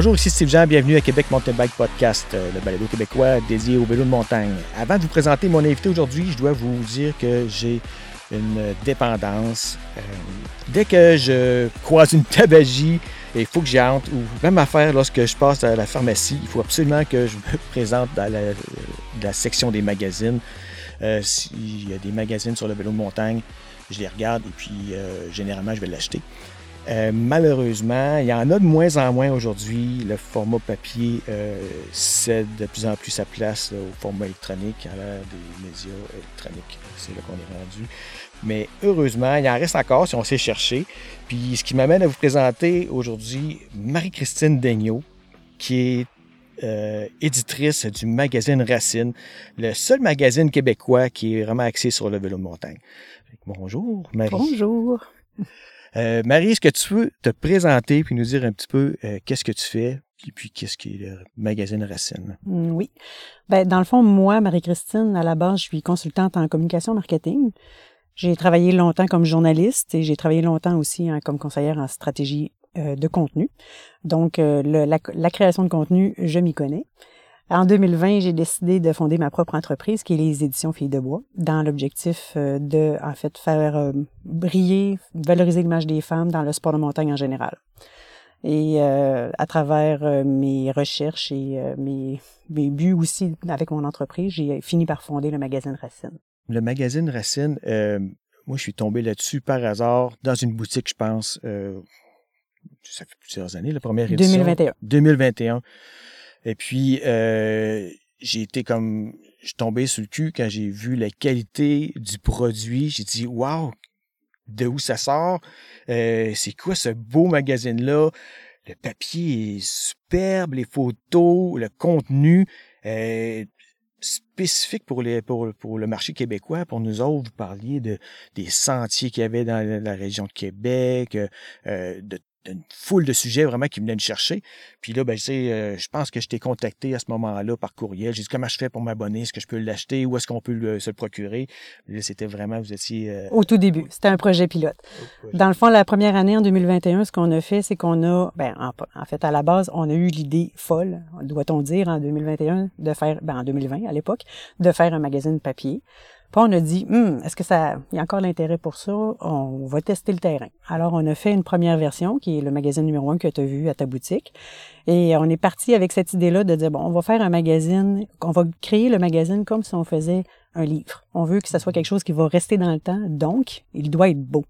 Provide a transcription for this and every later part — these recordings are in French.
Bonjour, ici Steve Jean, bienvenue à Québec Mountain Bike Podcast, euh, le balado québécois dédié au vélo de montagne. Avant de vous présenter mon invité aujourd'hui, je dois vous dire que j'ai une dépendance. Euh, dès que je croise une tabagie, il faut que j'y entre, ou même à faire lorsque je passe à la pharmacie, il faut absolument que je me présente dans la, section des magazines. Euh, S'il y a des magazines sur le vélo de montagne, je les regarde et puis généralement je vais l'acheter. Euh, malheureusement, il y en a de moins en moins aujourd'hui. Le format papier euh, cède de plus en plus sa place au format électronique à l'ère des médias électroniques. C'est là qu'on est rendu. Mais heureusement, il en reste encore si on sait chercher. Puis ce qui m'amène à vous présenter aujourd'hui Marie-Christine Daigneault, qui est euh, éditrice du magazine Racine, le seul magazine québécois qui est vraiment axé sur le vélo de montagne. Bonjour, Marie. Bonjour. Euh, Marie, est-ce que tu veux te présenter puis nous dire un petit peu euh, qu'est-ce que tu fais et puis qu'est-ce qui est le magazine Racine? Mm, oui. Ben, dans le fond, moi, Marie-Christine, à la base, je suis consultante en communication marketing. J'ai travaillé longtemps comme journaliste et j'ai travaillé longtemps aussi hein, comme conseillère en stratégie euh, de contenu. Donc, la, création de contenu, je m'y connais. En 2020, j'ai décidé de fonder ma propre entreprise, qui est les éditions Filles de Bois, dans l'objectif euh, de, en fait, faire euh, briller, valoriser l'image des femmes dans le sport de montagne en général. Et euh, à travers mes recherches et mes, mes, buts aussi avec mon entreprise, j'ai fini par fonder le magazine Racine. Le magazine Racine, moi, je suis tombé là-dessus par hasard dans une boutique, je pense. ça fait plusieurs années, la première édition. 2021. 2021. Et puis, euh, j'ai été comme, je suis tombé sur le cul quand j'ai vu la qualité du produit. J'ai dit, waouh, de où ça sort? Euh, c'est quoi ce beau magazine-là? Le papier est superbe, les photos, le contenu. Euh, spécifique pour, les, pour, pour, le marché québécois. Pour nous autres, vous parliez de, des sentiers qu'il y avait dans la région de Québec, euh, de une foule de sujets vraiment qui venaient me chercher. Puis là, ben, je, sais, euh, je pense que je t'ai contacté à ce moment-là par courriel. J'ai dit comment je fais pour m'abonner, est-ce que je peux l'acheter, où est-ce qu'on peut se le procurer? Là, c'était vraiment, vous étiez... Euh, Au tout début, c'était un projet pilote. Dans le fond, la première année, en 2021, ce qu'on a fait, c'est qu'on a, ben, en, fait, à la base, on a eu l'idée folle, doit-on dire, en 2021, de faire, ben, en 2020 à l'époque, de faire un magazine papier. Puis on a dit, hum, est-ce que ça, y a encore l'intérêt pour ça? On va tester le terrain. Alors, on a fait une première version, qui est le magazine numéro un que tu as vu à ta boutique. Et on est parti avec cette idée-là de dire, bon, on va faire un magazine, on va créer le magazine comme si on faisait un livre. On veut que ça soit quelque chose qui va rester dans le temps, donc il doit être beau.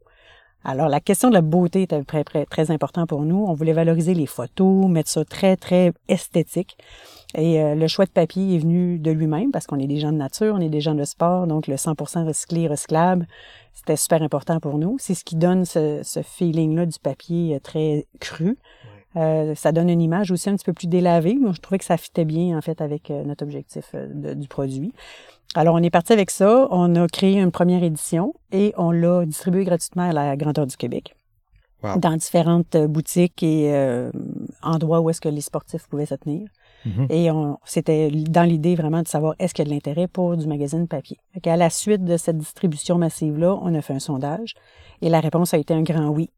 Alors, la question de la beauté était très, très, très important pour nous. On voulait valoriser les photos, mettre ça très, très esthétique. Et euh, le choix de papier est venu de lui-même parce qu'on est des gens de nature, on est des gens de sport, donc le 100% recyclé, recyclable, c'était super important pour nous. C'est ce qui donne ce, ce feeling-là du papier euh, très cru. Euh, ça donne une image aussi un petit peu plus délavée. Moi, je trouvais que ça fitait bien, en fait, avec notre objectif du produit. Alors, on est parti avec ça. On a créé une première édition et on l'a distribué gratuitement à la grandeur du Québec. Dans différentes boutiques et endroits où est-ce que les sportifs pouvaient se tenir. Mm-hmm. Et on, c'était dans l'idée vraiment de savoir est-ce qu'il y a de l'intérêt pour du magazine papier. à la suite de cette distribution massive-là, on a fait un sondage et la réponse a été un grand oui.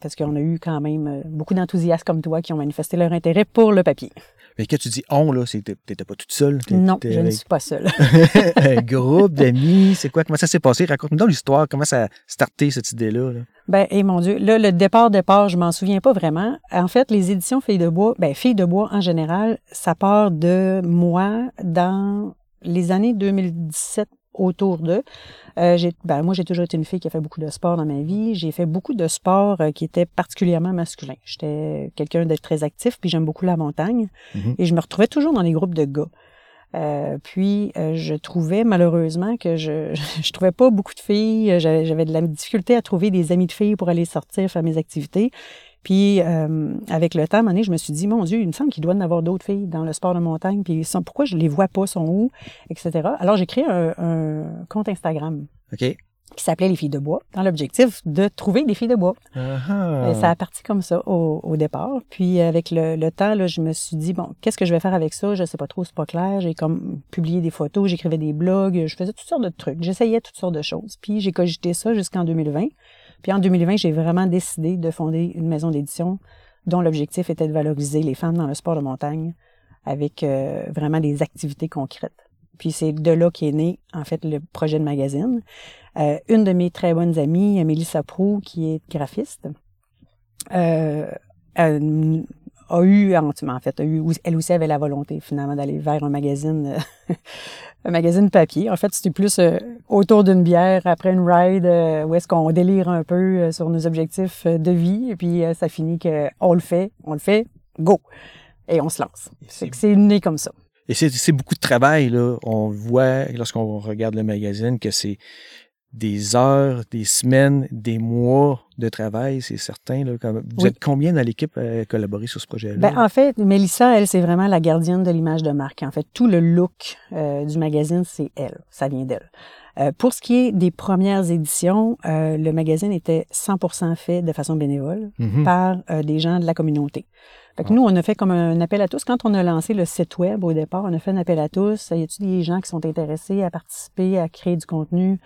Parce qu'on a eu quand même euh, beaucoup d'enthousiastes comme toi qui ont manifesté leur intérêt pour le papier. Mais quand tu dis on, là, t'étais pas toute seule? Non, je ne suis pas seule. un groupe d'amis, c'est quoi? Comment ça s'est passé? Raconte-nous dans l'histoire, comment ça a starté cette idée-là? Ben, et mon Dieu, là, le départ, départ, je m'en souviens pas vraiment. En fait, les éditions Filles de bois, ben, Filles de bois en général, ça part de moi dans les années 2017 autour d'eux. Euh, ben, moi, j'ai toujours été une fille qui a fait beaucoup de sport dans ma vie. J'ai fait beaucoup de sport euh, qui était particulièrement masculin. J'étais quelqu'un d'être très actif, puis j'aime beaucoup la montagne. Mm-hmm. Et je me retrouvais toujours dans les groupes de gars. Euh, puis euh, je trouvais malheureusement que je je trouvais pas beaucoup de filles. J'avais de la difficulté à trouver des amis de filles pour aller sortir faire mes activités. Puis euh, avec le temps, à un moment donné, je me suis dit, mon Dieu, il me semble qu'il doit y en avoir d'autres filles dans le sport de montagne. Puis pourquoi je les vois pas, sont où, etc. Alors j'ai créé un, un compte Instagram. OK qui s'appelait Les filles de bois, dans l'objectif de trouver des filles de bois. Et ça a parti comme ça au, au départ. Puis avec le, le, temps, là, je me suis dit, bon, qu'est-ce que je vais faire avec ça? Je sais pas trop, c'est pas clair. J'ai comme publié des photos, j'écrivais des blogs, je faisais toutes sortes de trucs. J'essayais toutes sortes de choses. Puis j'ai cogité ça jusqu'en 2020. Puis en 2020, j'ai vraiment décidé de fonder une maison d'édition dont l'objectif était de valoriser les femmes dans le sport de montagne avec euh, vraiment des activités concrètes. Puis c'est de là qu'est né, en fait, le projet de magazine. Euh, une de mes très bonnes amies, Mélissa Prou, qui est graphiste, euh, a eu, en fait, a eu, elle aussi avait la volonté finalement d'aller vers un magazine, euh, un magazine papier. En fait, c'était plus euh, autour d'une bière après une ride euh, où est-ce qu'on délire un peu sur nos objectifs de vie et puis ça finit que on le fait, on le fait, go et on se lance. C'est que c'est né comme ça. Et c'est beaucoup de travail là. On voit lorsqu'on regarde le magazine que c'est des heures, des semaines, des mois de travail, c'est certain. Là, vous êtes combien dans l'équipe à collaborer sur ce projet-là? Ben, en fait, Mélissa, elle, c'est vraiment la gardienne de l'image de marque. En fait, tout le look euh, du magazine, c'est elle. Ça vient d'elle. Euh, pour ce qui est des premières éditions, euh, le magazine était 100% fait de façon bénévole mm-hmm. par des gens de la communauté. Fait que nous, on a fait comme un appel à tous. Quand on a lancé le site web au départ, on a fait un appel à tous. Y a-t-il des gens qui sont intéressés à participer, à créer du contenu?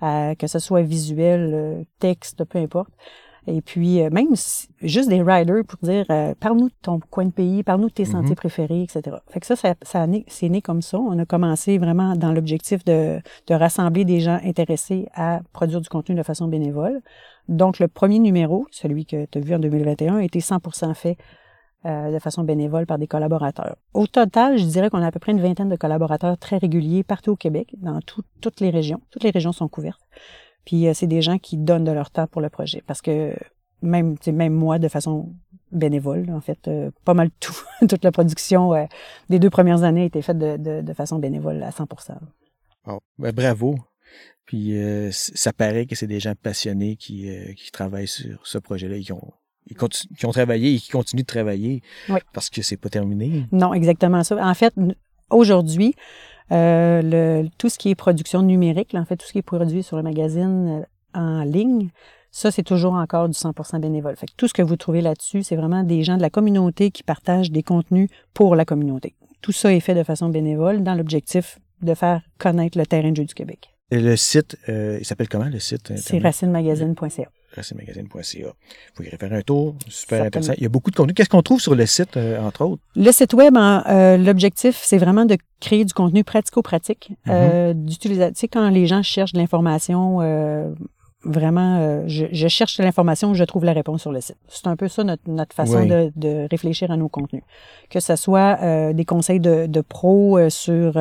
Que ce soit visuel, euh, texte, peu importe. Et puis, euh, même juste des riders pour dire, euh, parle-nous de ton coin de pays, parle-nous de tes sentiers mm-hmm. préférés, etc. Fait que ça, ça, ça c'est né comme ça. On a commencé vraiment dans l'objectif de, de rassembler des gens intéressés à produire du contenu de façon bénévole. Donc, le premier numéro, celui que tu as vu en 2021, a été 100% fait euh, de façon bénévole par des collaborateurs. Au total, je dirais qu'on a à peu près une vingtaine de collaborateurs très réguliers partout au Québec, dans toutes les régions. Toutes les régions sont couvertes. Puis euh, c'est des gens qui donnent de leur temps pour le projet, parce que même, même moi, de façon bénévole, en fait, euh, pas mal tout, toute la production des deux premières années a été faite de, façon bénévole à 100% ben, Bravo. Puis ça paraît que c'est des gens passionnés qui, travaillent sur ce projet-là qui ont travaillé et qui continuent de travailler parce que c'est pas terminé. Non, exactement ça. En fait, aujourd'hui, euh, le, tout ce qui est production numérique, en fait, tout ce qui est produit sur le magazine euh, en ligne, ça, c'est toujours encore du 100% bénévole. Fait que tout ce que vous trouvez là-dessus, c'est vraiment des gens de la communauté qui partagent des contenus pour la communauté. Tout ça est fait de façon bénévole dans l'objectif de faire connaître le terrain de jeu du Québec. Et le site, euh, il s'appelle comment le site? C'est racinemagazine.ca racemagazine.ca. Vous pouvez faire un tour, super intéressant. Il y a beaucoup de contenu. Qu'est-ce qu'on trouve sur le site, euh, entre autres? Le site web, euh, l'objectif, c'est vraiment de créer du contenu pratico-pratique, mm-hmm. euh, d'utiliser, tu sais, quand les gens cherchent de l'information vraiment, euh, je, je, cherche l'information, je trouve la réponse sur le site. C'est un peu ça notre, notre façon de, de, réfléchir à nos contenus. Que ce soit euh, des conseils de, de pro euh, sur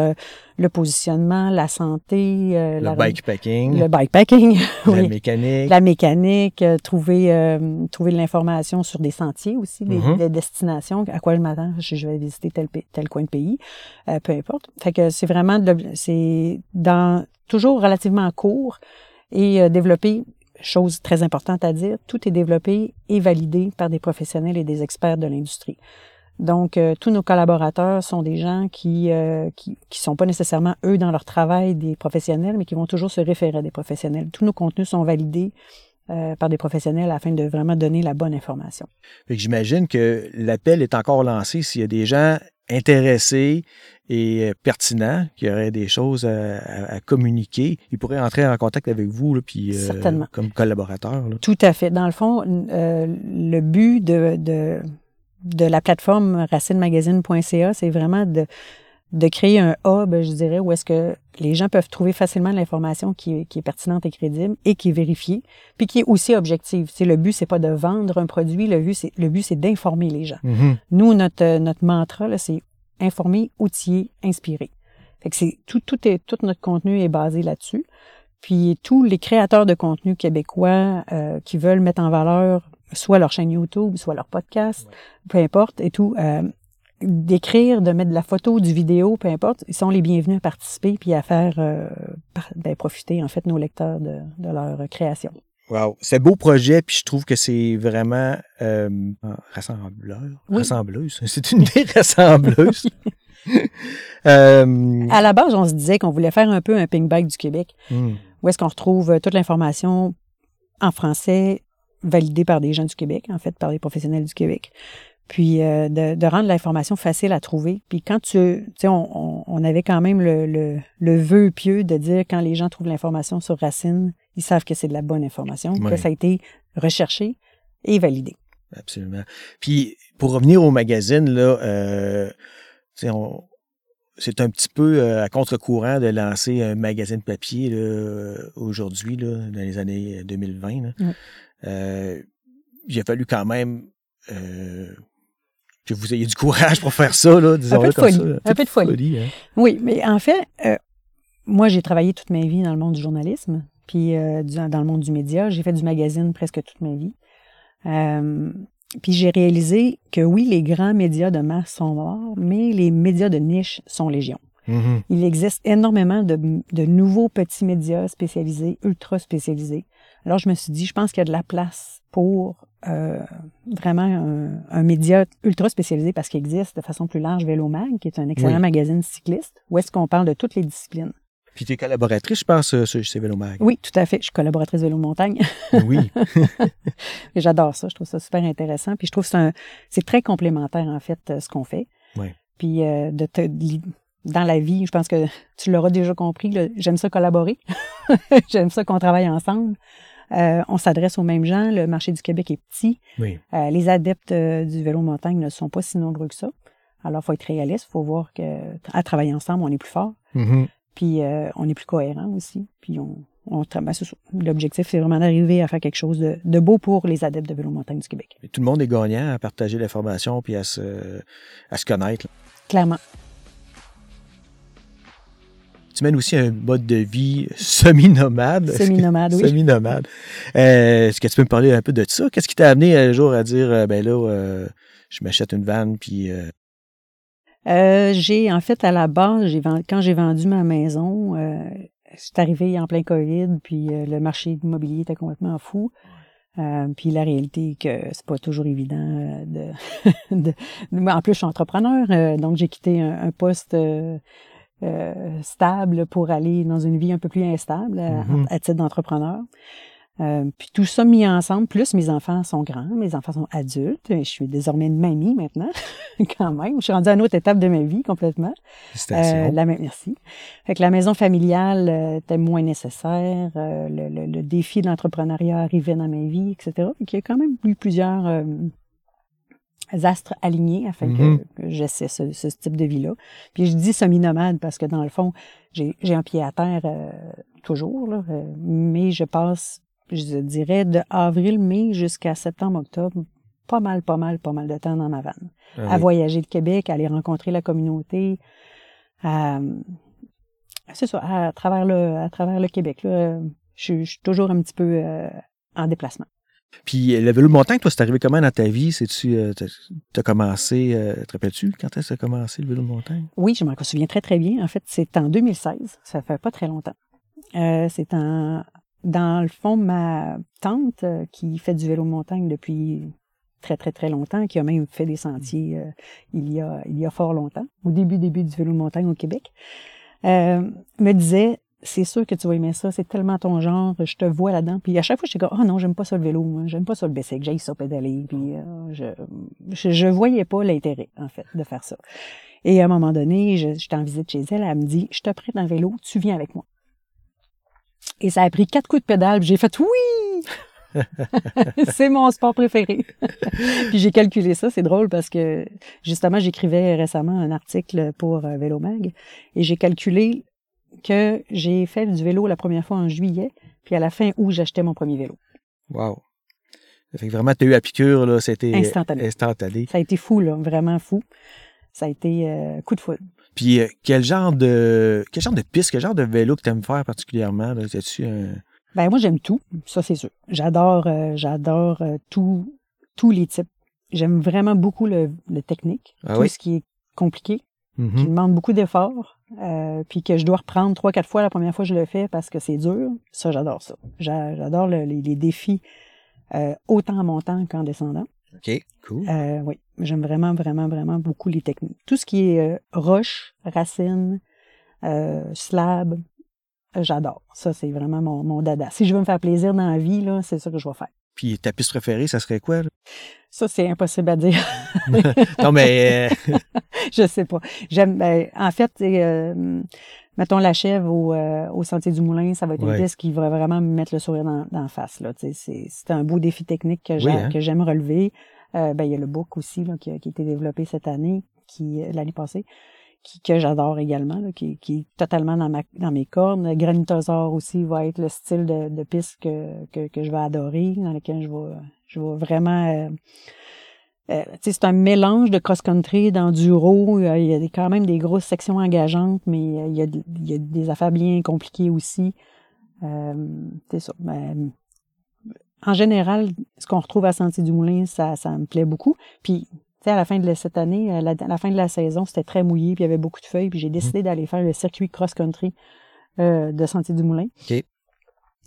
le positionnement, la santé, le bikepacking, le bikepacking, la mécanique, la mécanique, trouver trouver de l'information sur des sentiers aussi, des, mm-hmm. des, destinations, à quoi je m'attends, je, je vais visiter tel tel coin de pays, peu importe. Fait que c'est vraiment c'est dans toujours relativement court et euh, développé, chose très importante à dire, tout est développé et validé par des professionnels et des experts de l'industrie. Donc, euh, tous nos collaborateurs sont des gens qui, euh, qui qui sont pas nécessairement eux dans leur travail des professionnels, mais qui vont toujours se référer à des professionnels. Tous nos contenus sont validés euh, par des professionnels afin de vraiment donner la bonne information. J'imagine que l'appel est encore lancé s'il y a des gens intéressés et euh, pertinents, qui auraient des choses à, communiquer, ils pourraient entrer en contact avec vous puis, euh, comme collaborateur. Tout à fait. Dans le fond, le but de, de, de la plateforme racinemagazine.ca, c'est vraiment de, de créer un hub, je dirais, où est-ce que les gens peuvent trouver facilement l'information qui, est pertinente et crédible et qui est vérifiée, puis qui est aussi objective. C'est le but, c'est pas de vendre un produit, le but, c'est le but, c'est d'informer les gens. Mm-hmm. Nous, notre notre mantra là, c'est informer, outiller, inspirer. Fait que c'est tout tout est tout notre contenu est basé là-dessus. Puis tous les créateurs de contenu québécois euh, qui veulent mettre en valeur soit leur chaîne YouTube, soit leur podcast, peu importe et tout, euh, d'écrire, de mettre de la photo, du vidéo, peu importe, ils sont les bienvenus à participer puis à faire euh, ben, profiter en fait nos lecteurs de, de leur création. Wow, c'est beau projet, puis je trouve que c'est vraiment euh, rassembleur, rassembleuse. C'est une idée rassembleuse. euh, à la base, on se disait qu'on voulait faire un peu un ping bag du Québec, hmm. où est-ce qu'on retrouve euh, toute l'information en français validée par des gens du Québec, en fait, par les professionnels du Québec puis euh, de, de, rendre l'information facile à trouver. Puis quand tu, tu sais, on, on, avait quand même le, le, le, vœu pieux de dire quand les gens trouvent l'information sur Racine, ils savent que c'est de la bonne information, que ça a été recherché et validé. Absolument. Puis, pour revenir au magazine, là, euh, on, c'est un petit peu euh, à contre-courant de lancer un magazine papier aujourd'hui, dans les années 2020. Euh, il a fallu quand même euh, que vous ayez du courage pour faire ça, là, disons un peu de folie. Ça. Un peu de folie. Hein. Oui, mais en fait, moi, j'ai travaillé toute ma vie dans le monde du journalisme, puis dans le monde du média. J'ai fait du magazine presque toute ma vie. Puis j'ai réalisé que oui, les grands médias de masse sont morts, mais les médias de niche sont légion. Mm-hmm. Il existe énormément de, de, nouveaux petits médias spécialisés, ultra spécialisés. Alors je me suis dit, je pense qu'il y a de la place pour euh, vraiment un, un, média ultra spécialisé parce qu'il existe de façon plus large Vélo Mag, qui est un excellent magazine cycliste, où est-ce qu'on parle de toutes les disciplines. Puis tu es collaboratrice, je pense, euh, sur Vélo Mag. Oui, tout à fait. Je suis collaboratrice Vélo Montagne. oui. J'adore ça. Je trouve ça super intéressant. Puis je trouve que c'est très complémentaire, en fait, euh, ce qu'on fait. Oui. Puis euh, de dans la vie, je pense que tu l'auras déjà compris, j'aime ça collaborer. j'aime ça qu'on travaille ensemble. On s'adresse aux mêmes gens. Le marché du Québec est petit. Oui. les adeptes du vélo montagne ne sont pas si nombreux que ça. Alors, il faut être réaliste. Il faut voir qu'à travailler ensemble, on est plus fort. Mm-hmm. Puis euh, on est plus cohérent aussi. Puis on, on L'objectif, c'est vraiment d'arriver à faire quelque chose de, beau pour les adeptes de vélo montagne du Québec. tout le monde est gagnant à partager l'information puis à se, à se connaître. Clairement. Tu mènes aussi un mode de vie semi-nomade. Semi-nomade, oui. Semi-nomade. Euh, est-ce que tu peux me parler un peu de ça? Qu'est-ce qui t'a amené un jour à dire, euh, ben là, je m'achète une vanne, puis euh, j'ai, en fait, à la base, quand j'ai vendu ma maison, euh, c'est arrivé en plein COVID, puis euh, le marché immobilier était complètement fou. Euh, puis la réalité est que c'est pas toujours évident euh, de, de, En plus, je suis entrepreneur, donc j'ai quitté un, poste stable pour aller dans une vie un peu plus instable mm-hmm. à titre d'entrepreneur. Euh, puis tout ça mis ensemble, plus mes enfants sont grands, mes enfants sont adultes, je suis désormais une mamie maintenant, quand même. Je suis rendue à une autre étape de ma vie complètement. Euh, la, merci. Fait que la maison familiale euh, était moins nécessaire, euh, le, le, le, défi de l'entrepreneuriat arrivait dans ma vie, etc. Donc il y a quand même eu plusieurs euh, astres alignés afin que, que j'essaie ce, ce, type de vie-là. Puis je dis semi-nomade parce que dans le fond, j'ai un pied à terre toujours, là, mais je passe je dirais, de avril-mai jusqu'à septembre-octobre, pas mal, pas mal, pas mal de temps dans ma vanne. Ah à voyager le Québec, à aller rencontrer la communauté, c'est ça, à travers le, à travers le Québec. Là, je, suis toujours un petit peu euh, en déplacement. Puis le vélo de montagne, toi, c'est arrivé comment dans ta vie? C'est-tu, euh, commencé, euh, te rappelles-tu quand est-ce que commencé le vélo de montagne? Oui, je m'en souviens très, très bien. En fait, c'est en 2016. Ça fait pas très longtemps. c'est en dans le fond, ma tante, euh, qui fait du vélo de montagne depuis très, très, très longtemps, qui a même fait des sentiers euh, il, y a, il y a fort longtemps, au début, début du vélo de montagne au Québec, euh, me disait, c'est sûr que tu vas aimer ça, c'est tellement ton genre, je te vois là-dedans. Puis à chaque fois, je dis, oh non, j'aime pas ça le vélo, j'aime pas ça le que j'aille ça pédaler. Puis je, je, je, voyais pas l'intérêt, en fait, de faire ça. Et à un moment donné, je, en visite chez elle, elle me dit, je te prête un vélo, tu viens avec moi. Et ça a pris quatre coups de pédale, j'ai fait oui! c'est mon sport préféré. puis j'ai calculé ça, c'est drôle parce que justement, j'écrivais récemment un article pour euh, Vélo Mag et j'ai calculé que j'ai fait du vélo la première fois en juillet, puis à la fin août, j'achetais mon premier vélo. Wow. Fait que vraiment, tu as eu la piqûre, là, c'était instantané. instantané. Ça a été fou, là, vraiment fou. Ça a été euh, coup de foudre. Puis euh, quel genre de quel genre de piste, quel genre de vélo que tu aimes faire particulièrement? Là? tu un... Ben moi j'aime tout, ça c'est sûr. J'adore euh, j'adore tout, tous les types. J'aime vraiment beaucoup le, le technique, ah tout ce qui est compliqué, mm-hmm. qui demande beaucoup d'efforts, puis que je dois reprendre trois quatre fois la première fois que je le fais parce que c'est dur. Ça j'adore ça. J'adore les, les, défis autant en montant qu'en descendant. OK, cool. Euh, oui, j'aime vraiment, vraiment, vraiment beaucoup les techniques. Tout ce qui est euh, roche, racine, euh, slab, j'adore. Ça, c'est vraiment mon, mon, dada. Si je veux me faire plaisir dans la vie, là, c'est ça que je vais faire. Puis ta piste préférée, ça serait quoi? Là? Ça, c'est impossible à dire. non, mais... je sais pas. J'aime... Ben, en fait, mettons la chèvre au, au Sentier du Moulin, ça va être une piste qui va vraiment me mettre le sourire dans, dans la face. Là. C'est, c'est un beau défi technique que, hein? que j'aime relever. ben, il y a le book aussi là, qui, a, été développé cette année, qui l'année passée, que j'adore également, qui, est totalement dans, mes cordes. Granitosaur aussi va être le style de, piste que, que, je vais adorer, dans lequel je vais, je vais vraiment... Euh, euh, c'est un mélange de cross-country, d'enduro. Il y a quand même des grosses sections engageantes, mais euh, il y a, y a des affaires bien compliquées aussi. Euh, c'est ça. Ben, en général, ce qu'on retrouve à Sentier du Moulin, ça, ça me plaît beaucoup. Puis à la fin de cette année, à la, fin de la saison, c'était très mouillé, puis il y avait beaucoup de feuilles, puis j'ai décidé mmh. d'aller faire le circuit cross-country euh, de Sentier du Moulin. OK.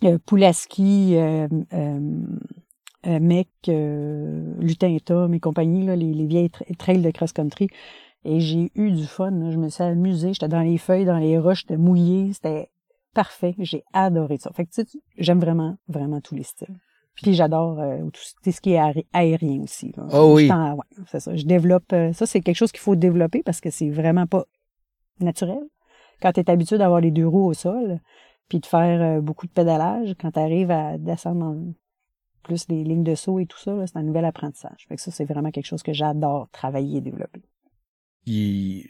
Euh, Poulaski, euh, euh Mec, Lutin Tom et compagnie, là, les, les vieilles trails de cross-country. Et j'ai eu du fun. Je me suis amusée. J'étais dans les feuilles, dans les roches, j'étais mouillée. C'était parfait. J'ai adoré ça. Fait que tu sais, j'aime vraiment, vraiment tous les styles. Puis j'adore euh, tout, ce qui est aérien aussi. Oh oui. ouais, c'est ça. Je développe. Euh, ça, c'est quelque chose qu'il faut développer parce que c'est vraiment pas naturel. Quand tu es habitué d'avoir les deux roues au sol, puis de faire euh, beaucoup de pédalage, quand tu arrives à descendre dans plus les lignes de saut et tout ça, c'est un nouvel apprentissage. Fait que ça, c'est vraiment quelque chose que j'adore travailler et développer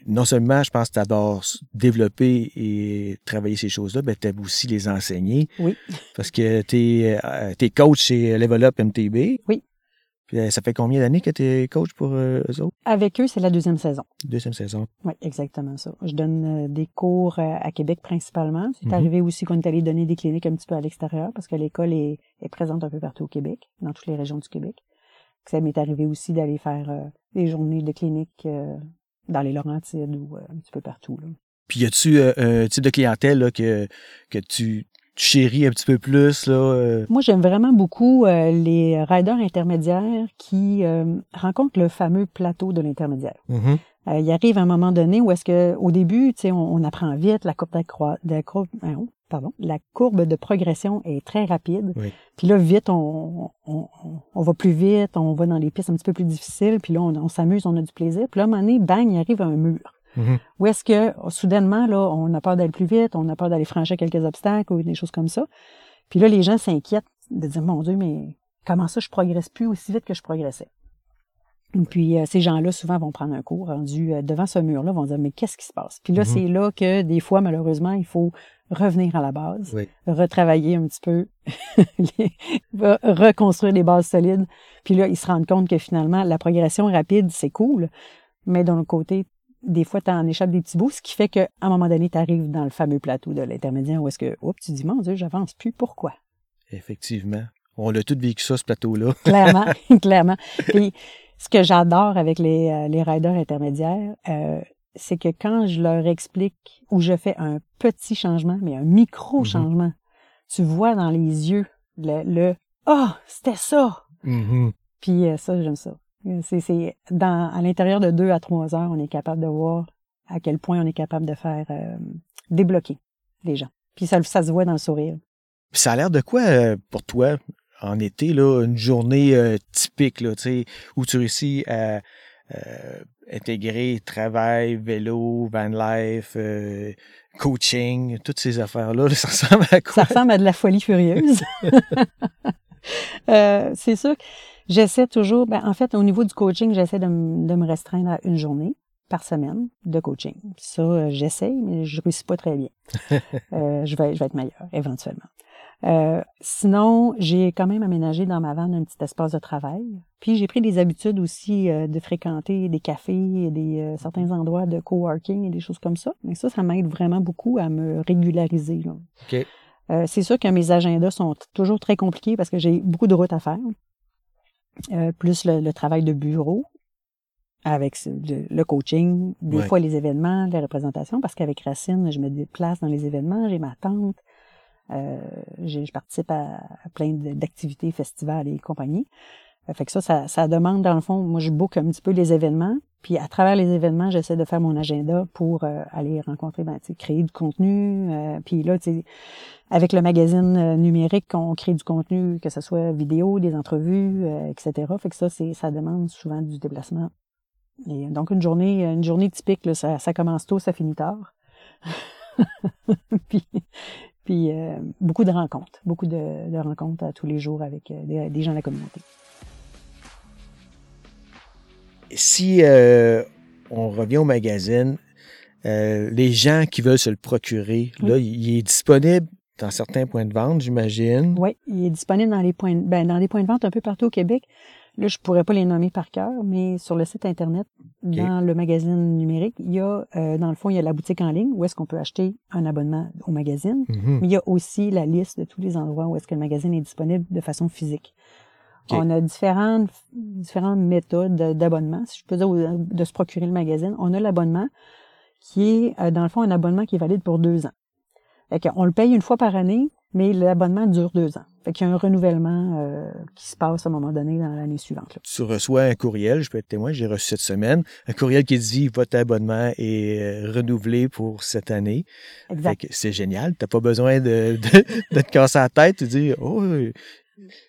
non seulement, je pense que tu adores développer et travailler ces choses-là, mais tu aimes aussi les enseigner. Oui. Parce que tu es, es, coach chez Level Up MTB. Oui. Puis, euh, ça fait combien d'années que tu es coach pour euh, eux autres? Avec eux, c'est la deuxième saison. Deuxième saison. Oui, exactement ça. Je donne euh, des cours à Québec principalement. C'est mhm. arrivé aussi qu'on est allé donner des cliniques un petit peu à l'extérieur parce que l'école est, est, présente un peu partout au Québec, dans toutes les régions du Québec. Ça m'est arrivé aussi d'aller faire des journées de clinique dans les Laurentides ou euh, un petit peu partout. Là. Puis y a-tu euh, un type de clientèle là, que, que tu chéris un petit peu plus là euh? Moi, j'aime vraiment beaucoup les riders intermédiaires qui rencontrent le fameux plateau de l'intermédiaire. Mm-hmm. il arrive un moment donné où est-ce que au début, tu sais, on, on, apprend vite la courbe de pardon, la courbe de progression est très rapide. Puis là, vite, on, on, on, va plus vite, on va dans les pistes un petit peu plus difficiles, puis là, on, s'amuse, on a du plaisir. Puis là, à un moment donné, bang, il arrive un mur. Mm-hmm. Où est-ce que, soudainement, là, on a peur d'aller plus vite, on a peur d'aller franchir quelques obstacles ou des choses comme ça. Puis là, les gens s'inquiètent de dire, mon Dieu, mais comment ça, je progresse plus aussi vite que je progressais? Puis euh, ces gens-là, souvent, vont prendre un cours rendu euh, devant ce mur-là, vont dire, mais qu'est-ce qui se passe? Puis là, mm-hmm. c'est là que des fois, malheureusement, il faut revenir à la base, retravailler un petit peu, reconstruire les bases solides. Puis là, ils se rendent compte que finalement, la progression rapide, c'est cool, mais d'un autre côté, des fois, tu en échappes des petits bouts, ce qui fait qu'à un moment donné, tu arrives dans le fameux plateau de l'intermédiaire où est-ce que, oups, tu dis, mon Dieu, j'avance plus, pourquoi? Effectivement. On l'a tout vécu ça, ce plateau-là. clairement, clairement. Puis, ce que j'adore avec les, euh, les riders intermédiaires, euh, c'est que quand je leur explique ou je fais un petit changement, mais un micro-changement, mm-hmm. tu vois dans les yeux le Ah, oh, c'était ça! Mm-hmm. Puis euh, ça, j'aime ça. C'est, dans, à l'intérieur de deux à trois heures, on est capable de voir à quel point on est capable de faire euh, débloquer les gens. Puis ça, ça se voit dans le sourire. ça a l'air de quoi euh, pour toi en été, là, une journée typique, là, où tu réussis à euh, intégrer travail, vélo, van life, euh, coaching, toutes ces affaires-là, ça ressemble à quoi? Ça ressemble à de la folie furieuse. euh, c'est sûr que j'essaie toujours, ben, en fait, au niveau du coaching, j'essaie de, de, me restreindre à une journée par semaine de coaching. Ça, euh, j'essaye, mais je réussis pas très bien. euh, je, vais, je vais être meilleur, éventuellement. Euh, sinon, j'ai quand même aménagé dans ma vanne un petit espace de travail. Puis j'ai pris des habitudes aussi euh, de fréquenter des cafés, et des euh, certains endroits de coworking et des choses comme ça. Mais ça, ça m'aide vraiment beaucoup à me régulariser. Là. c'est sûr que mes agendas sont toujours très compliqués parce que j'ai beaucoup de routes à faire. plus le, travail de bureau avec le, coaching, des fois les événements, les représentations, parce qu'avec Racine, je me déplace dans les événements, j'ai ma tante, euh, je participe à, plein d'activités, festivals et compagnie. Euh, fait que ça, ça, ça, demande, dans le fond, moi, je book un petit peu les événements. Puis à travers les événements, j'essaie de faire mon agenda pour euh, aller rencontrer, ben, créer du contenu. Euh, puis là, avec le magazine numérique, on crée du contenu, que ce soit vidéo, des entrevues, etc. Fait que ça, c'est, ça demande souvent du déplacement. Et donc une journée, une journée typique, là, ça, ça commence tôt, ça finit tard. puis, puis euh, beaucoup de rencontres, beaucoup de, rencontres tous les jours avec euh, des, gens de la communauté. si on revient au magazine, les gens qui veulent se le procurer, là, il est disponible dans certains points de vente, j'imagine. Oui, il est disponible dans les points, ben, dans les points de vente un peu partout au Québec. Là, je pourrais pas les nommer par cœur, mais sur le site internet, dans le magazine numérique, il y a, euh, dans le fond, il y a la boutique en ligne où est-ce qu'on peut acheter un abonnement au magazine. Mhm. Mais il y a aussi la liste de tous les endroits où est-ce que le magazine est disponible de façon physique. On a différentes, différentes méthodes d'abonnement, si je peux dire, de se procurer le magazine. On a l'abonnement qui est, euh, dans le fond, un abonnement qui est valide pour deux ans. on le paye une fois par année, mais l'abonnement dure deux ans. Fait qu'il y a un renouvellement euh, qui se passe à un moment donné dans l'année suivante. Tu reçois un courriel, je peux être témoin, j'ai reçu cette semaine, un courriel qui dit votre abonnement est euh, renouvelé pour cette année. Exact. C'est génial. Tu n'as pas besoin de, de, te casser la tête, tu dis Oh,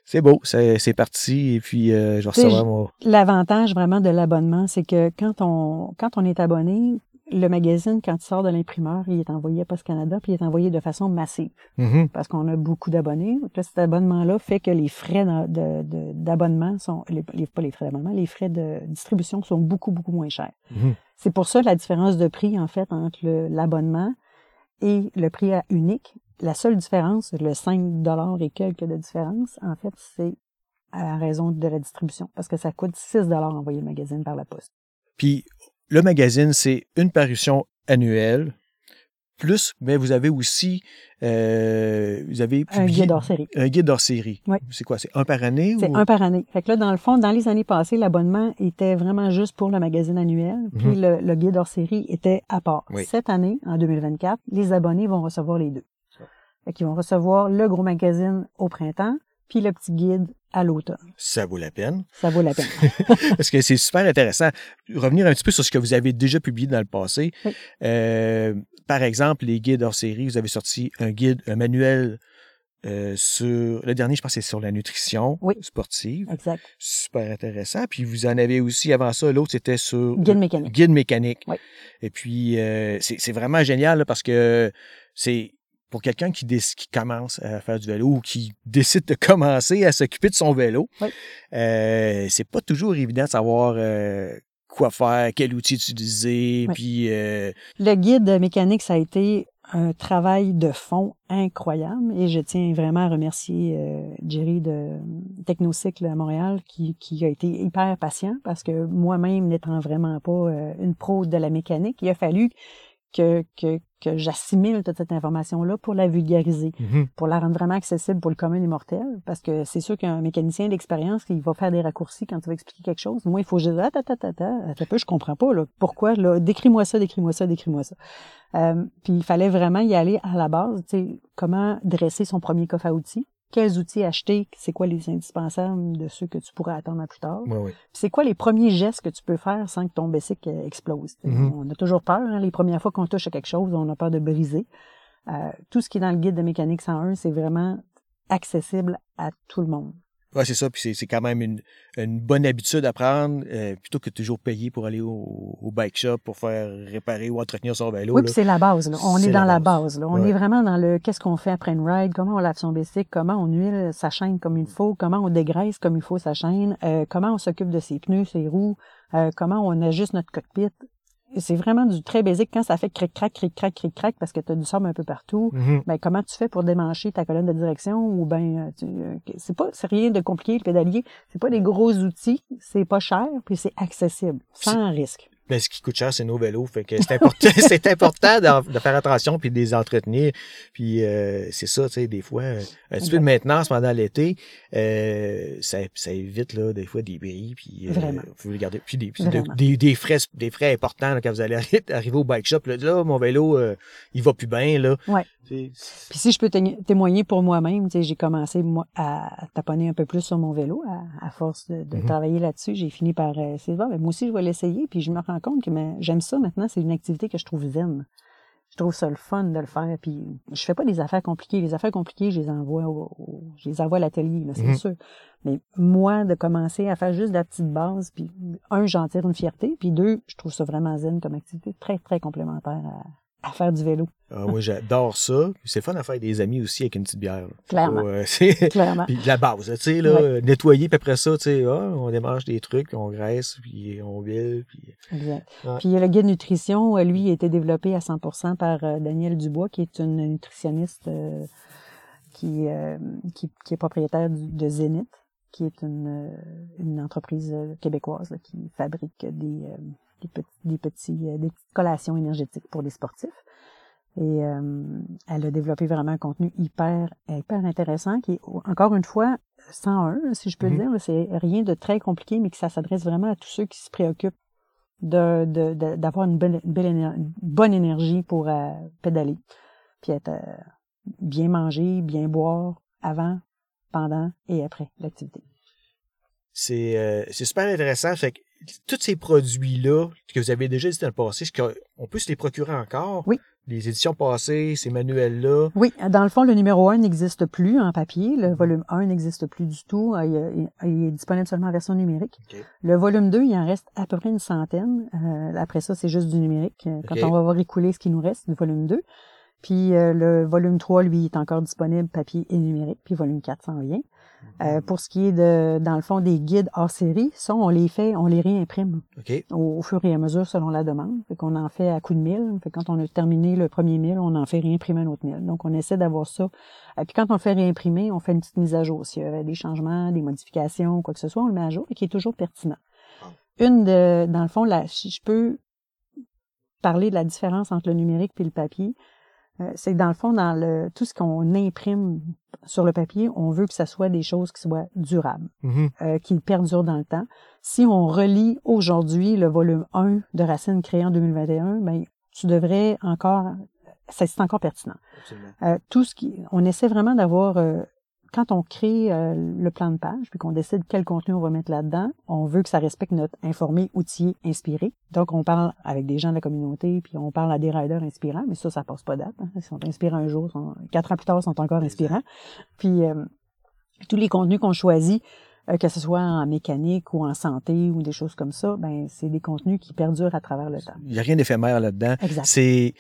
c'est beau, c'est parti, et puis euh, je recevoir mon. L'avantage vraiment de l'abonnement, c'est que quand on quand on est abonné, le magazine, quand il sort de l'imprimeur, il est envoyé à Post Canada, puis il est envoyé de façon massive. Mm-hmm. Parce qu'on a beaucoup d'abonnés. cet abonnement-là fait que les frais d'abonnement sont, les, pas les frais d'abonnement, les frais de distribution sont beaucoup, beaucoup moins chers. Mm-hmm. C'est pour ça la différence de prix, en fait, entre l'abonnement et le prix à unique. La seule différence, le 5 et quelques de différence, en fait, c'est à raison de la distribution. Parce que ça coûte 6 envoyer le magazine par la poste. Puis, le magazine, c'est une parution annuelle. Plus, mais vous avez aussi, euh, vous avez un guide hors série. Un guide hors série. Oui. C'est quoi, c'est un par année? C'est un par année. Fait que là, dans le fond, dans les années passées, l'abonnement était vraiment juste pour le magazine annuel, puis mhm. le, guide hors série était à part. Cette année, en 2024, les abonnés vont recevoir les deux. Fait qu'ils vont recevoir le gros magazine au printemps, puis le petit guide à l'automne. Ça vaut la peine. Ça vaut la peine. Parce que c'est super intéressant. Revenir un petit peu sur ce que vous avez déjà publié dans le passé. Euh, par exemple, les guides hors série, vous avez sorti un guide, un manuel euh, sur. Le dernier, je pense, c'est sur la nutrition sportive. Exact. Super intéressant. Puis vous en avez aussi avant ça, l'autre, c'était sur. Guide mécanique. Guide mécanique. Oui. Et puis, euh, c'est vraiment génial parce que c'est pour quelqu'un qui, qui commence à faire du vélo ou qui décide de commencer à s'occuper de son vélo, euh, c'est pas toujours évident de savoir euh, quoi faire, quel outil utiliser, puis... Euh, Le guide mécanique, ça a été un travail de fond incroyable et je tiens vraiment à remercier Jerry de Technocycle à Montréal qui, qui a été hyper patient parce que moi-même n'étant vraiment pas une pro de la mécanique, il a fallu que, que, que j'assimile toute cette information-là pour la vulgariser, mm-hmm. pour la rendre vraiment accessible pour le commun des mortels, parce que c'est sûr qu'un mécanicien d'expérience, il va faire des raccourcis quand il va expliquer quelque chose. Moi, il faut juste ah, ta, ta, ta, ta, peu, je comprends pas, là. Pourquoi, là? Décris-moi ça, décris-moi ça, décris-moi ça. Euh, puis il fallait vraiment y aller à la base, tu sais, comment dresser son premier coffre à outils, quels outils acheter, c'est quoi les indispensables de ceux que tu pourrais attendre à plus tard. C'est quoi les premiers gestes que tu peux faire sans que ton bicycle explose. Mm-hmm. On a toujours peur, hein, les premières fois qu'on touche à quelque chose, on a peur de briser. Euh, tout ce qui est dans le guide de mécanique 101, c'est vraiment accessible à tout le monde. Oui, c'est ça. Puis c'est quand même une, une, bonne habitude à prendre, euh, plutôt que de toujours payer pour aller au, au, bike shop pour faire réparer ou entretenir son vélo. Oui, puis c'est la base. Là. On est, dans la base. là. On est vraiment dans le qu'est-ce qu'on fait après une ride, comment on lave son bicycle, comment on huile sa chaîne comme il faut, comment on dégraisse comme il faut sa chaîne, euh, comment on s'occupe de ses pneus, ses roues, euh, comment on ajuste notre cockpit c'est vraiment du très basique quand ça fait cric-crac, cric-crac, cric-crac parce que tu as du sable un peu partout. Mm-hmm. Ben, comment tu fais pour démancher ta colonne de direction ou ben euh, c'est pas c'est rien de compliqué le pédalier, c'est pas des gros outils, c'est pas cher puis c'est accessible sans risque. Mais ce qui coûte cher, c'est nos vélos. Fait que c'est important, c'est important de, faire attention puis de les entretenir. Puis euh, c'est ça, tu sais, des fois, un petit peu de maintenance pendant l'été, euh, ça, ça, évite là, des fois des bris. Puis, euh. Vous regardez. Puis des, des, des, frais, des frais importants quand vous allez arriver au bike shop. Là, là mon vélo, euh, il va plus bien. Là. Ouais. Puis si je peux témoigner pour moi-même, j'ai commencé moi, à taponner un peu plus sur mon vélo à, force de, mm-hmm. travailler là-dessus. J'ai fini par essayer de voir, mais moi aussi je vais l'essayer. Puis je me rends compte que j'aime ça maintenant. C'est une activité que je trouve zen. Je trouve ça le fun de le faire. Puis je fais pas des affaires compliquées. Les affaires compliquées, je les envoie au, je les envoie à l'atelier, c'est mm-hmm. sûr. Mais moi, de commencer à faire juste de la petite base, puis un, j'en tire une fierté, puis deux, je trouve ça vraiment zen comme activité, très, très complémentaire à, à faire du vélo. Ah, moi, j'adore ça. C'est fun à faire des amis aussi avec une petite bière. Clairement. Euh, Clairement. puis la base, tu sais, là, nettoyer, puis après ça, tu sais, ah, on démarche des trucs, on graisse, puis on huile. Puis... Exact. Puis le guide nutrition, euh, lui, a été développé à 100% par euh, Daniel Dubois, qui est une nutritionniste qui, qui, qui, est propriétaire de Zénith, qui est une, une entreprise québécoise qui fabrique des, des, petits, des, petits, des petites collations énergétiques pour les sportifs. Et euh, elle a développé vraiment un contenu hyper, hyper intéressant qui est, encore une fois, 101, si je peux le mm-hmm. dire. C'est rien de très compliqué, mais que ça s'adresse vraiment à tous ceux qui se préoccupent de, d'avoir une, belle, bonne énergie pour euh, pédaler. Puis être euh, bien manger, bien boire avant, pendant et après l'activité. C'est, c'est super intéressant. Fait que tous ces produits-là que vous avez déjà dit dans le passé, on peut se les procurer encore? Oui. Les éditions passées, ces manuels-là? Oui. Dans le fond, le numéro 1 n'existe plus en papier. Le volume 1 n'existe plus du tout. Il, est disponible seulement en version numérique. Le volume 2, il en reste à peu près une centaine. Euh, après ça, c'est juste du numérique. Euh, quand on va voir écouler ce qui nous reste du volume 2. Puis euh, le volume 3, lui, est encore disponible papier et numérique. Puis volume 4, sans rien. Euh, pour ce qui est de, dans le fond, des guides hors série, ça, on les fait, on les réimprime au, fur et à mesure selon la demande. Fait qu'on en fait à coup de mille. Fait quand on a terminé le premier mille, on en fait réimprimer un autre mille. Donc, on essaie d'avoir ça. Et puis quand on le fait réimprimer, on fait une petite mise à jour. S'il y avait des changements, des modifications, quoi que ce soit, on le met à jour et qui est toujours pertinent. Ah. Une de, dans le fond, là, si je peux parler de la différence entre le numérique et le papier, euh, c'est que dans le fond, dans le tout ce qu'on imprime sur le papier, on veut que ce soit des choses qui soient durables, mm-hmm. euh, qui perdurent dans le temps. Si on relit aujourd'hui le volume 1 de Racine créé en 2021, ben, tu devrais encore, c'est encore pertinent. Euh, tout ce qui, on essaie vraiment d'avoir euh, quand on crée euh, le plan de page, puis qu'on décide quel contenu on va mettre là-dedans, on veut que ça respecte notre informé, outillé, inspiré. Donc, on parle avec des gens de la communauté, puis on parle à des riders inspirants, mais ça, ça passe pas date. Hein. Ils sont inspirants un jour, quatre ans plus tard, ils sont encore inspirants. Puis, euh, tous les contenus qu'on choisit, euh, que ce soit en mécanique ou en santé ou des choses comme ça, ben c'est des contenus qui perdurent à travers le temps. Il n'y a rien d'éphémère là-dedans. Exact. C'est,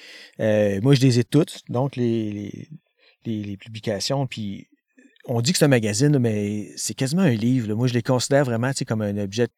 moi, je les ai toutes, donc les, les, les, les publications, puis on dit que c'est un magazine, mais c'est quasiment un livre. Moi, je les considère vraiment comme un objet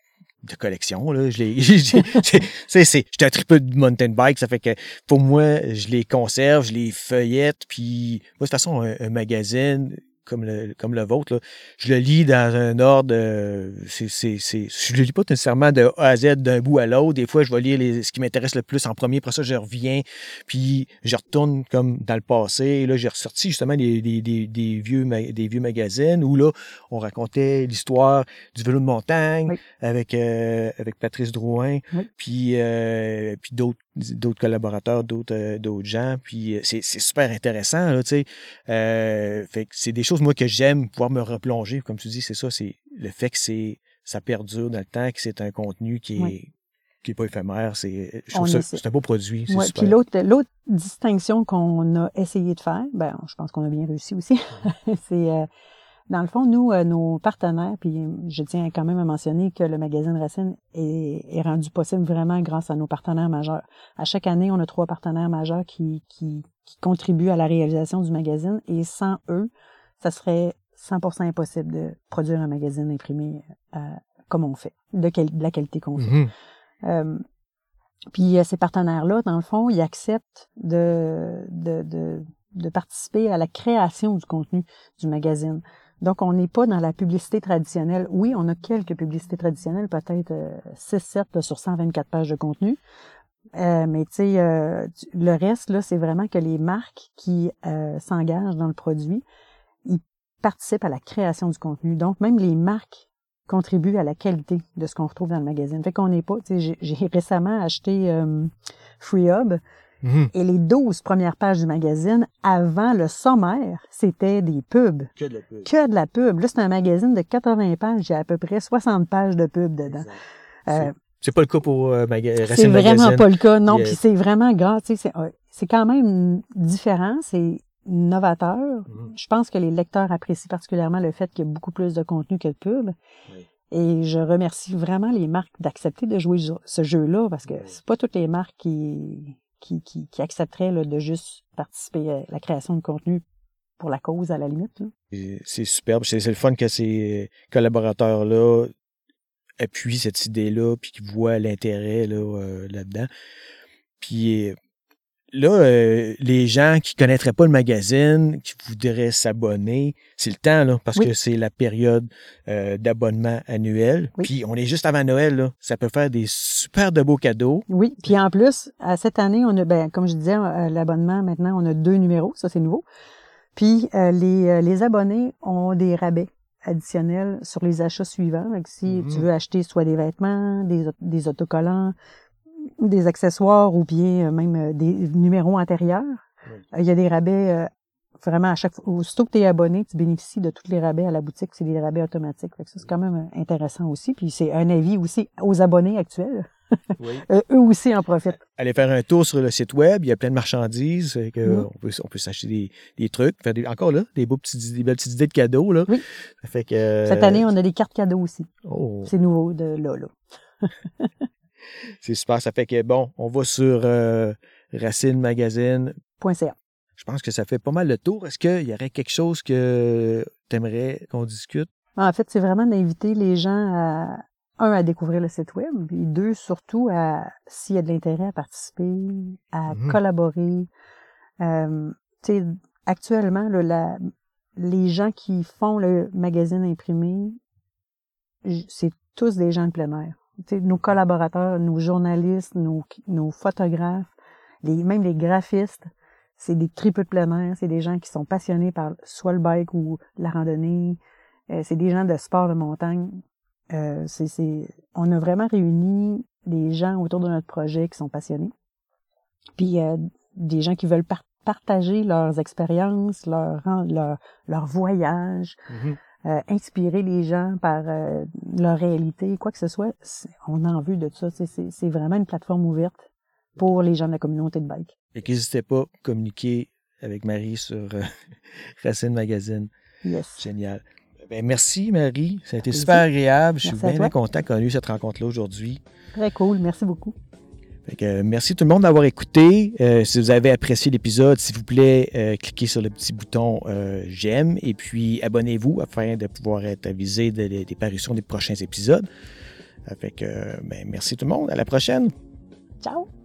de collection. Là. Je les, j'étais un triple de mountain bike, ça fait que pour moi, je les conserve, je les feuillette, puis moi, de toute façon, un magazine, comme le, comme le vôtre, là, je le lis dans un ordre. Euh, c'est, c'est, c'est, je le lis pas nécessairement de A à Z d'un bout à l'autre. Des fois, je vais lire les, ce qui m'intéresse le plus en premier. Après ça, je reviens, puis je retourne comme dans le passé. là, j'ai ressorti justement des, des, des, des vieux, des vieux magazines où là, on racontait l'histoire du vélo de montagne avec, euh, avec Patrice Drouin, puis, euh, puis d'autres d'autres collaborateurs, d'autres euh, d'autres gens. Puis euh, c'est super intéressant, là, tu sais. Euh, fait que c'est des choses, moi, que j'aime pouvoir me replonger. Comme tu dis, c'est ça, c'est le fait que c'est ça perdure dans le temps, que c'est un contenu qui est qui est pas éphémère, c'est c'est un beau produit. Ouais, puis l'autre l'autre distinction qu'on a essayé de faire, ben je pense qu'on a bien réussi aussi, c'est dans le fond, nous, euh, nos partenaires, puis je tiens quand même à mentionner que le magazine Racine est, rendu possible vraiment grâce à nos partenaires majeurs. À chaque année, on a trois partenaires majeurs qui, qui, contribuent à la réalisation du magazine et sans eux, ça serait 100% impossible de produire un magazine imprimé euh, comme on fait, de, la qualité qu'on fait. Mm-hmm. Euh, puis ces partenaires-là, dans le fond, ils acceptent de, de, de, de participer à la création du contenu du magazine. Donc, on n'est pas dans la publicité traditionnelle. Oui, on a quelques publicités traditionnelles, peut-être 6-7 euh, sur 124 pages de contenu. Euh, mais tu sais, euh, le reste, là, c'est vraiment que les marques qui s'engagent dans le produit, ils participent à la création du contenu. Donc, même les marques contribuent à la qualité de ce qu'on retrouve dans le magazine. Fait qu'on n'est pas, tu sais, j'ai récemment acheté FreeHub, Mhm. Et les 12 premières pages du magazine, avant le sommaire, c'était des pubs. Que de la pub. Que de la pub. Là, c'est un magazine de 80 pages. J'ai à peu près 60 pages de pub dedans. Euh, c'est pas le cas pour euh, Magazine. C'est vraiment pas le cas, non. Puis c'est vraiment grave. C'est quand même différent. C'est novateur. Mhm. Je pense que les lecteurs apprécient particulièrement le fait qu'il y a beaucoup plus de contenu que de pub. Et je remercie vraiment les marques d'accepter de jouer ce jeu-là parce que c'est pas toutes les marques qui qui, accepteraient de juste participer à la création de contenu pour la cause à la limite. C'est superbe. C'est le fun que ces collaborateurs-là appuient cette idée-là, puis qu'ils voient l'intérêt là, là-dedans. Puis là, euh, les gens qui connaîtraient pas le magazine, qui voudraient s'abonner, c'est le temps, là, parce que c'est la période euh, d'abonnement annuel. Puis on est juste avant Noël, là. Ça peut faire des super de beaux cadeaux. Oui, puis en plus, à cette année, on a, ben, comme je disais, euh, l'abonnement, maintenant, on a deux numéros, ça c'est nouveau. Puis les, les abonnés ont des rabais additionnels sur les achats suivants. Donc, si tu mmh veux acheter soit des vêtements, des, des autocollants, des accessoires ou bien euh, même euh, des numéros antérieurs. Il y a des rabais euh, vraiment à chaque fois. Aussitôt que tu es abonné, tu bénéficies de tous les rabais à la boutique. C'est des rabais automatiques. ça, c'est quand même intéressant aussi. Puis c'est un avis aussi aux abonnés actuels. eux aussi en profitent. Allez faire un tour sur le site web. Il y a plein de marchandises. Que. On peut, on peut s'acheter des, des, trucs. Faire des, encore là, des, beaux petits, des belles petites idées de cadeaux. Là. Oui. fait que, Cette année, on a des cartes cadeaux aussi. Oh. C'est nouveau de là. là. C'est super. Ça fait que, bon, on va sur euh, racinemagazine.ca. Je pense que ça fait pas mal le tour. Est-ce qu'il y aurait quelque chose que tu aimerais qu'on discute? En fait, c'est vraiment d'inviter les gens à, un, à découvrir le site web, puis deux, surtout, à s'il y a de l'intérêt à participer, à mm-hmm. collaborer. Euh, actuellement, là, les gens qui font le magazine imprimé, c'est tous des gens de plein air nos collaborateurs, nos journalistes, nos, photographes, les, même les graphistes, c'est des tripes de plein air, c'est des gens qui sont passionnés par soit le bike ou la randonnée, euh, c'est des gens de sport de montagne. Euh, on a vraiment réuni des gens autour de notre projet qui sont passionnés, puis euh, des gens qui veulent partager leurs expériences, leur, leur, leur voyage. Mm-hmm. Euh, inspirer les gens par euh, leur réalité, quoi que ce soit, on a envie de ça. C'est vraiment une plateforme ouverte pour les gens de la communauté de bike. Et n'hésitez pas à communiquer avec Marie sur euh, Racine Magazine. Yes. Génial. Ben, merci Marie, ça a été super agréable. Je suis bien content qu'on ait eu cette rencontre-là aujourd'hui. Très cool, merci beaucoup merci tout le monde d'avoir écouté. Euh, si vous avez apprécié l'épisode, s'il vous plaît, euh, cliquez sur le petit bouton euh, j'aime et puis abonnez-vous afin de pouvoir être avisé des parutions des prochains épisodes. Ben, merci tout le monde. À la prochaine. Ciao.